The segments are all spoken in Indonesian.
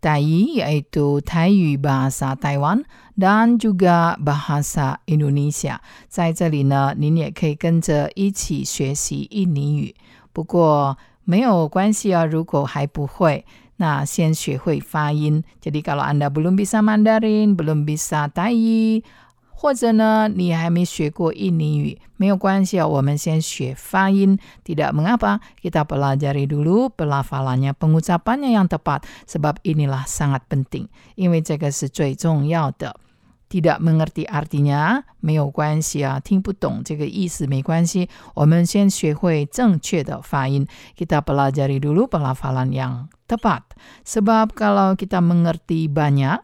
Tai yaitu Taiyu bahasa Taiwan dan juga bahasa Indonesia. 在这里呢，您也可以跟着一起学习印尼语。不过没有关系啊，如果还不会。Nah, 先学会发音. Jadi kalau Anda belum bisa Mandarin, belum bisa Tai, 或者呢，你还没学过印尼语，没有关系哦。我们先学发音，tidak mengapa. Kita pelajari dulu pelafalannya, pengucapannya yang tepat. Sebab inilah sangat penting，因为这个是最重要的。tidak mengerti artinya 没有关系啊，听不懂这个意思没关系。我们先学会正确的发音。Kita pelajari dulu pelafalan yang tepat. Sebab kalau kita mengerti banyak，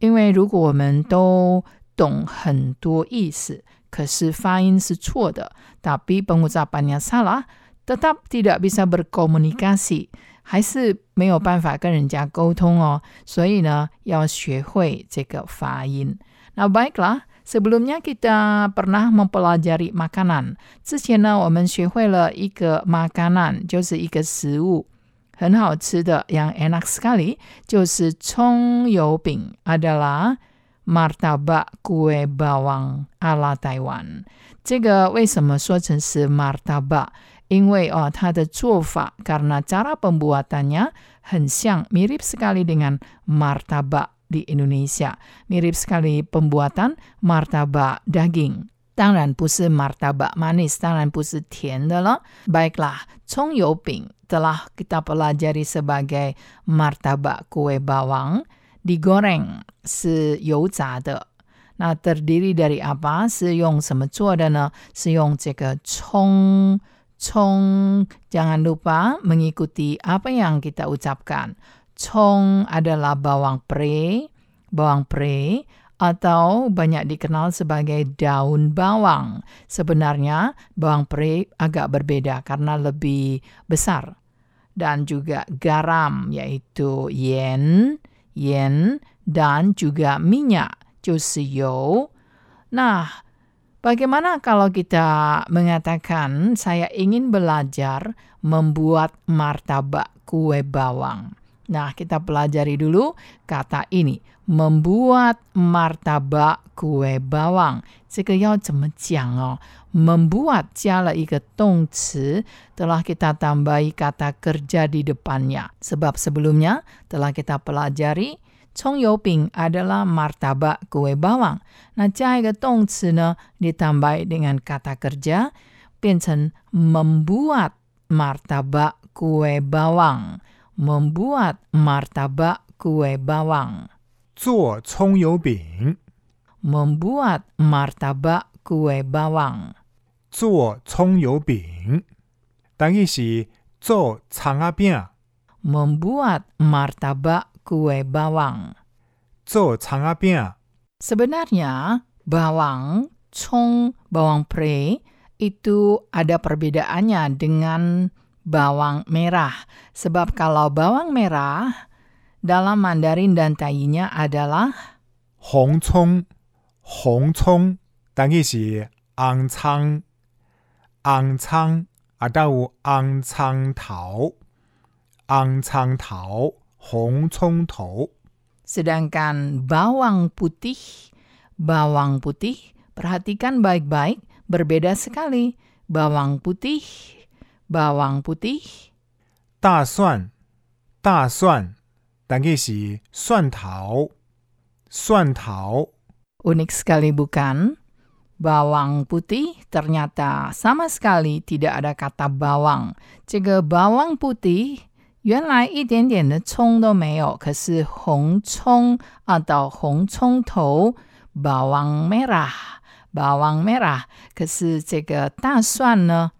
因为如果我们都 懂很多意思，可是发音是错的，tapi pengucapannya salah, tetap tidak bisa berkomunikasi。还是没有办法跟人家沟通哦，所以呢，要学会这个发音。Nah baiklah, sebelumnya kita pernah mempelajari makanan. 之前呢，我们学会了一个 makanan，就是一个食物，很好吃的，yang enak sekali，就是葱油饼，adalah martabak kue bawang ala Taiwan。这个为什么说成是 martabak？因为哦，它的做法 karena cara pembuatannya 很像 mirip sekali dengan martabak di Indonesia. Mirip sekali pembuatan martabak daging. 当然不是 martabak manis, 当然不是甜的了。Baiklah, 葱油饼 telah kita pelajari sebagai martabak kue bawang, digoreng 是油炸的。那 terdiri dari apa? 是用什么做的呢？是用这个葱。葱, jangan lupa mengikuti apa yang kita ucapkan. Cong adalah bawang pre, bawang pre, atau banyak dikenal sebagai daun bawang. Sebenarnya bawang pre agak berbeda karena lebih besar. Dan juga garam yaitu yen, yen, dan juga minyak, Josio. Nah, bagaimana kalau kita mengatakan saya ingin belajar membuat martabak kue bawang? Nah, kita pelajari dulu kata ini. Membuat martabak kue bawang. 这个要怎么讲哦？membuat 加了一个动词，telah kita tambahi kata kerja di depannya. Sebab sebelumnya telah kita pelajari 葱油饼 adalah martabak kue bawang. Nah, 加一个动词呢，ditambah dengan kata kerja 变成 membuat martabak kue bawang membuat martabak kue bawang. 做葱油饼 membuat martabak kue bawang. 做葱油饼，等于是做葱仔饼。 membuat martabak kue bawang. 做葱仔饼 Sebenarnya bawang, cong, bawang pre itu ada perbedaannya dengan bawang merah. Sebab kalau bawang merah dalam Mandarin dan Tainya adalah hongcong. Hongcong tangi si angcang. Angcang atau angcang tau. Tao. tau, hongcong tau. Sedangkan bawang putih, bawang putih, perhatikan baik-baik, berbeda sekali. Bawang putih bawang putih, 大蒜，大蒜，等于是蒜头，蒜头。 unik sekali bukan? Bawang putih ternyata sama sekali tidak ada kata bawang. 这个 bawang putih 原来一点点的葱都没有，可是红葱 atau 红葱头 bawang merah bawang merah，可是这个大蒜呢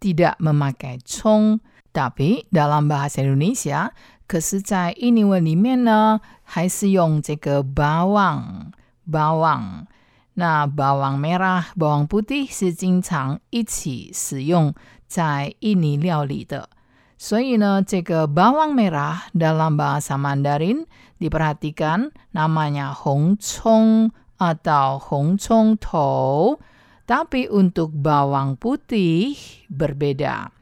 tidak memakai 葱，tapi dalam bahasa Indonesia，可是在印尼文里面呢，还是用这个 bawang bawang。 那bawang merah、bawang putih 是经常一起使用在印尼料理的。所以呢，这个 bawang merah dalam bahasa Mandarin diperhatikan namanya hong cong atau hong cong tou. Tapi untuk bawang putih berbeda.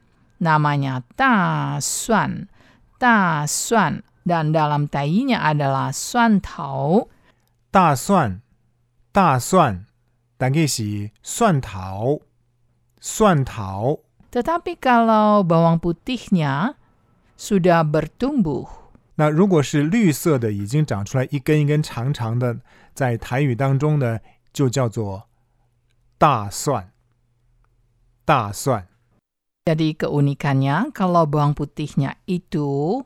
Namanya ta suan. Ta suan. Dan dalam tainya adalah suan tau. 大蒜，大蒜，但个是蒜头，蒜头。 Tetapi kalau bawang putihnya sudah bertumbuh, 那如果是绿色的，已经长出来一根一根长长的，在台语当中呢，就叫做 大蒜。大蒜， jadi keunikannya kalau bawang putihnya itu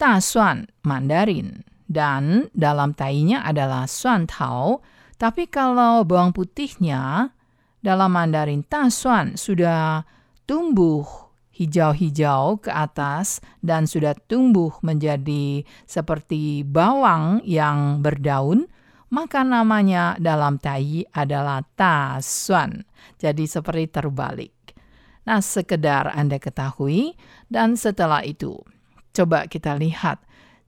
tasuan Mandarin dan dalam tainya adalah suan tau. Tapi kalau bawang putihnya dalam Mandarin tasuan sudah tumbuh hijau-hijau ke atas dan sudah tumbuh menjadi seperti bawang yang berdaun, maka namanya dalam Tai adalah tasuan. Jadi seperti terbalik. Nah, sekedar Anda ketahui dan setelah itu coba kita lihat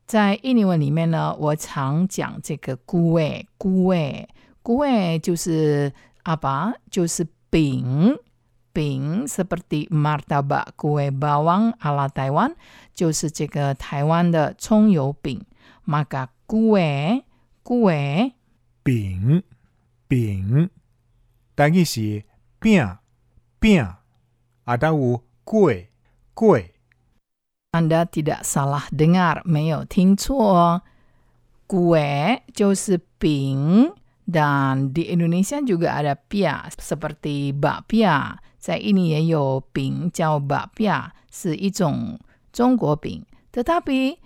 在印尼文里面呢，我常讲这个菇味，菇味，菇味就是apa？就是饼，饼 seperti martabak kue bawang ala Taiwan，就是这个台湾的葱油饼。maka kue kue 饼饼，但个是饼饼，啊，还有粿粿。 Anda tidak salah dengar, 没有听错。Kue 就是饼 dan di Indonesia juga ada pia seperti bakpia. Saya ini 也有饼叫 bakpia 是一种中国饼。Tetapi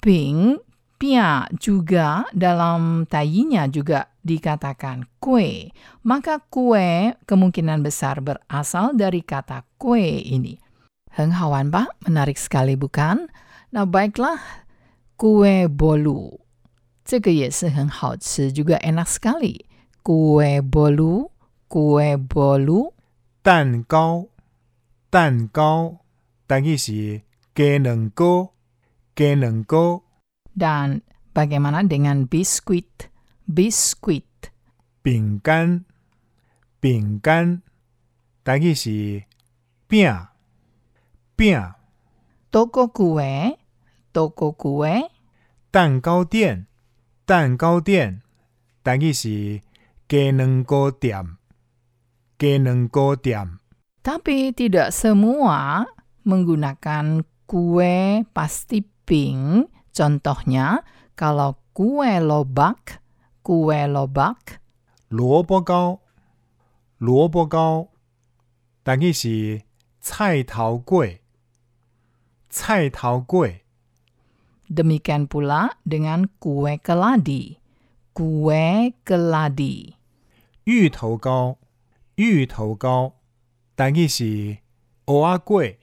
饼 pia juga dalam tainya juga dikatakan kue. Maka kue kemungkinan besar berasal dari kata kue ini. 很好玩吧？menarik sekali bukan? Nah baiklah, kue bolu. 这个也是很好吃，juga enak sekali. Kue bolu, kue bolu. 蛋糕蛋糕，但个是鸡卵糕鸡卵糕。 Dan bagaimana dengan biskuit? Biskuit. 饼干饼干，但个是饼饼。 Toko kue, toko kue. 蛋糕店蛋糕店，但个是鸡卵糕店鸡卵糕店。 Tapi tidak semua menggunakan kue pasti pink. Contohnya, kalau kue lobak, kue lobak 萝卜糕，萝卜糕，但个是菜头粿，菜头粿。 Demikian pula dengan kue keladi. Kue keladi. 芋头糕，芋头糕，但个是蚵仔粿，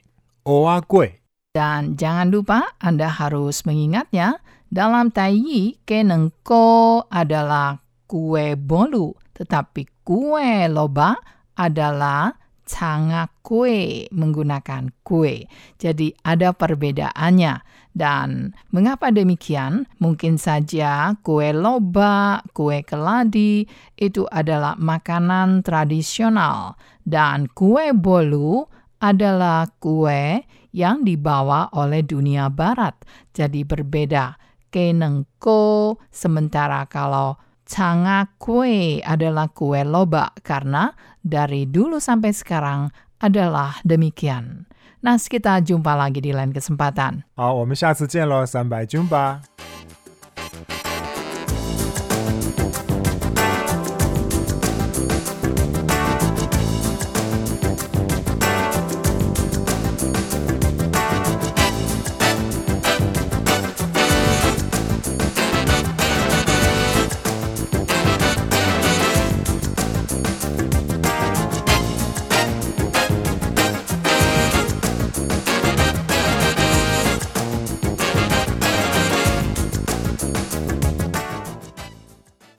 蚵仔粿。 Dan jangan lupa Anda harus mengingatnya, dalam Taiyi, kenengko adalah kue bolu, tetapi kue loba adalah canga kue menggunakan kue. Jadi ada perbedaannya. Dan mengapa demikian? Mungkin saja kue loba, kue keladi itu adalah makanan tradisional dan kue bolu adalah kue yang dibawa oleh dunia barat. Jadi berbeda. Kenengko sementara kalau canga kue adalah kue loba karena dari dulu sampai sekarang adalah demikian. Nah, kita jumpa lagi di lain kesempatan. 好，我们下次见喽，三百军吧。